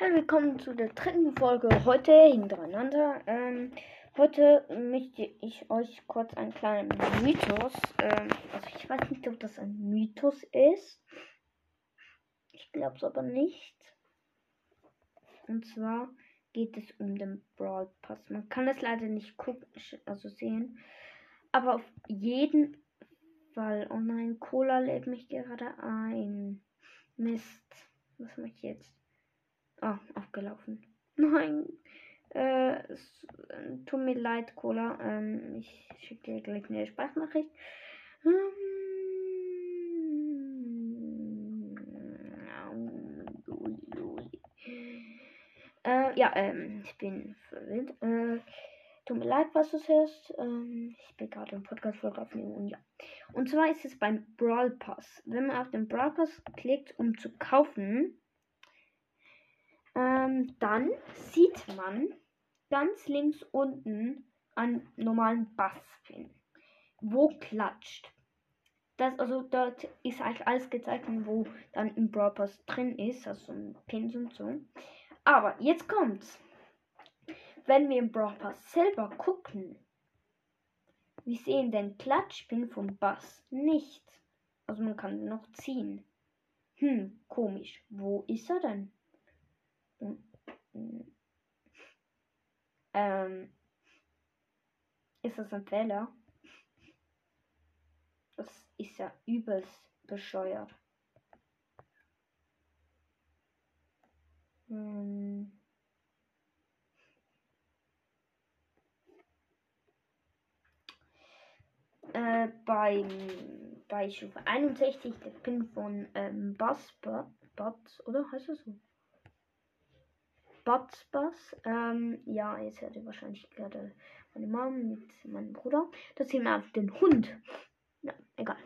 Hallo, willkommen zu der dritten Folge heute hintereinander. Ähm, heute möchte ich euch kurz einen kleinen Mythos, ähm, also ich weiß nicht, ob das ein Mythos ist. Ich glaube es aber nicht. Und zwar geht es um den Brawl Pass. Man kann es leider nicht gucken, also sehen. Aber auf jeden Fall. Oh nein, Cola lädt mich gerade ein. Mist. Was mache ich jetzt? Ah, aufgelaufen. Nein. Äh, es, tut mir leid, Cola. Ähm, ich schicke dir gleich eine Sprachnachricht. Ähm, äh, ja, ähm, ich bin verwirrt. Äh, tut mir leid, was du hörst. Ähm, ich bin gerade im Podcast-Folge aufnehmen und ja. Und zwar ist es beim Brawl Pass. Wenn man auf den Brawl Pass klickt, um zu kaufen, ähm, dann sieht man ganz links unten einen normalen Basspin, wo klatscht. Das, also dort ist eigentlich alles gezeigt, wo dann im Brawl Pass drin ist, also ein Pins und so. Aber jetzt kommt's. Wenn wir im Brawl Pass selber gucken, wir sehen den Klatschpin vom Bass nicht. Also man kann ihn noch ziehen. Hm, komisch. Wo ist er denn? Ähm, ist das ein Fehler? Das ist ja übelst bescheuert. Hm. Äh, beim, bei Stufe 61 der Pin von ähm, Buzzbot, oder heißt das so? Botsbass. Ähm, ja, jetzt hört ihr wahrscheinlich gerade meine Mom mit meinem Bruder. Das wir auf den Hund. Ja, egal.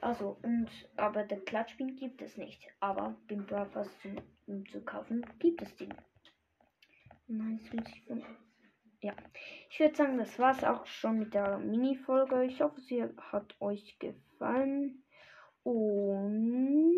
Also, und, aber der Klatschpin gibt es nicht. Aber den Broadcast zu, um zu kaufen, gibt es den. Nein, von. Ja, ich würde sagen, das war es auch schon mit der Mini-Folge. Ich hoffe, sie hat euch gefallen. Und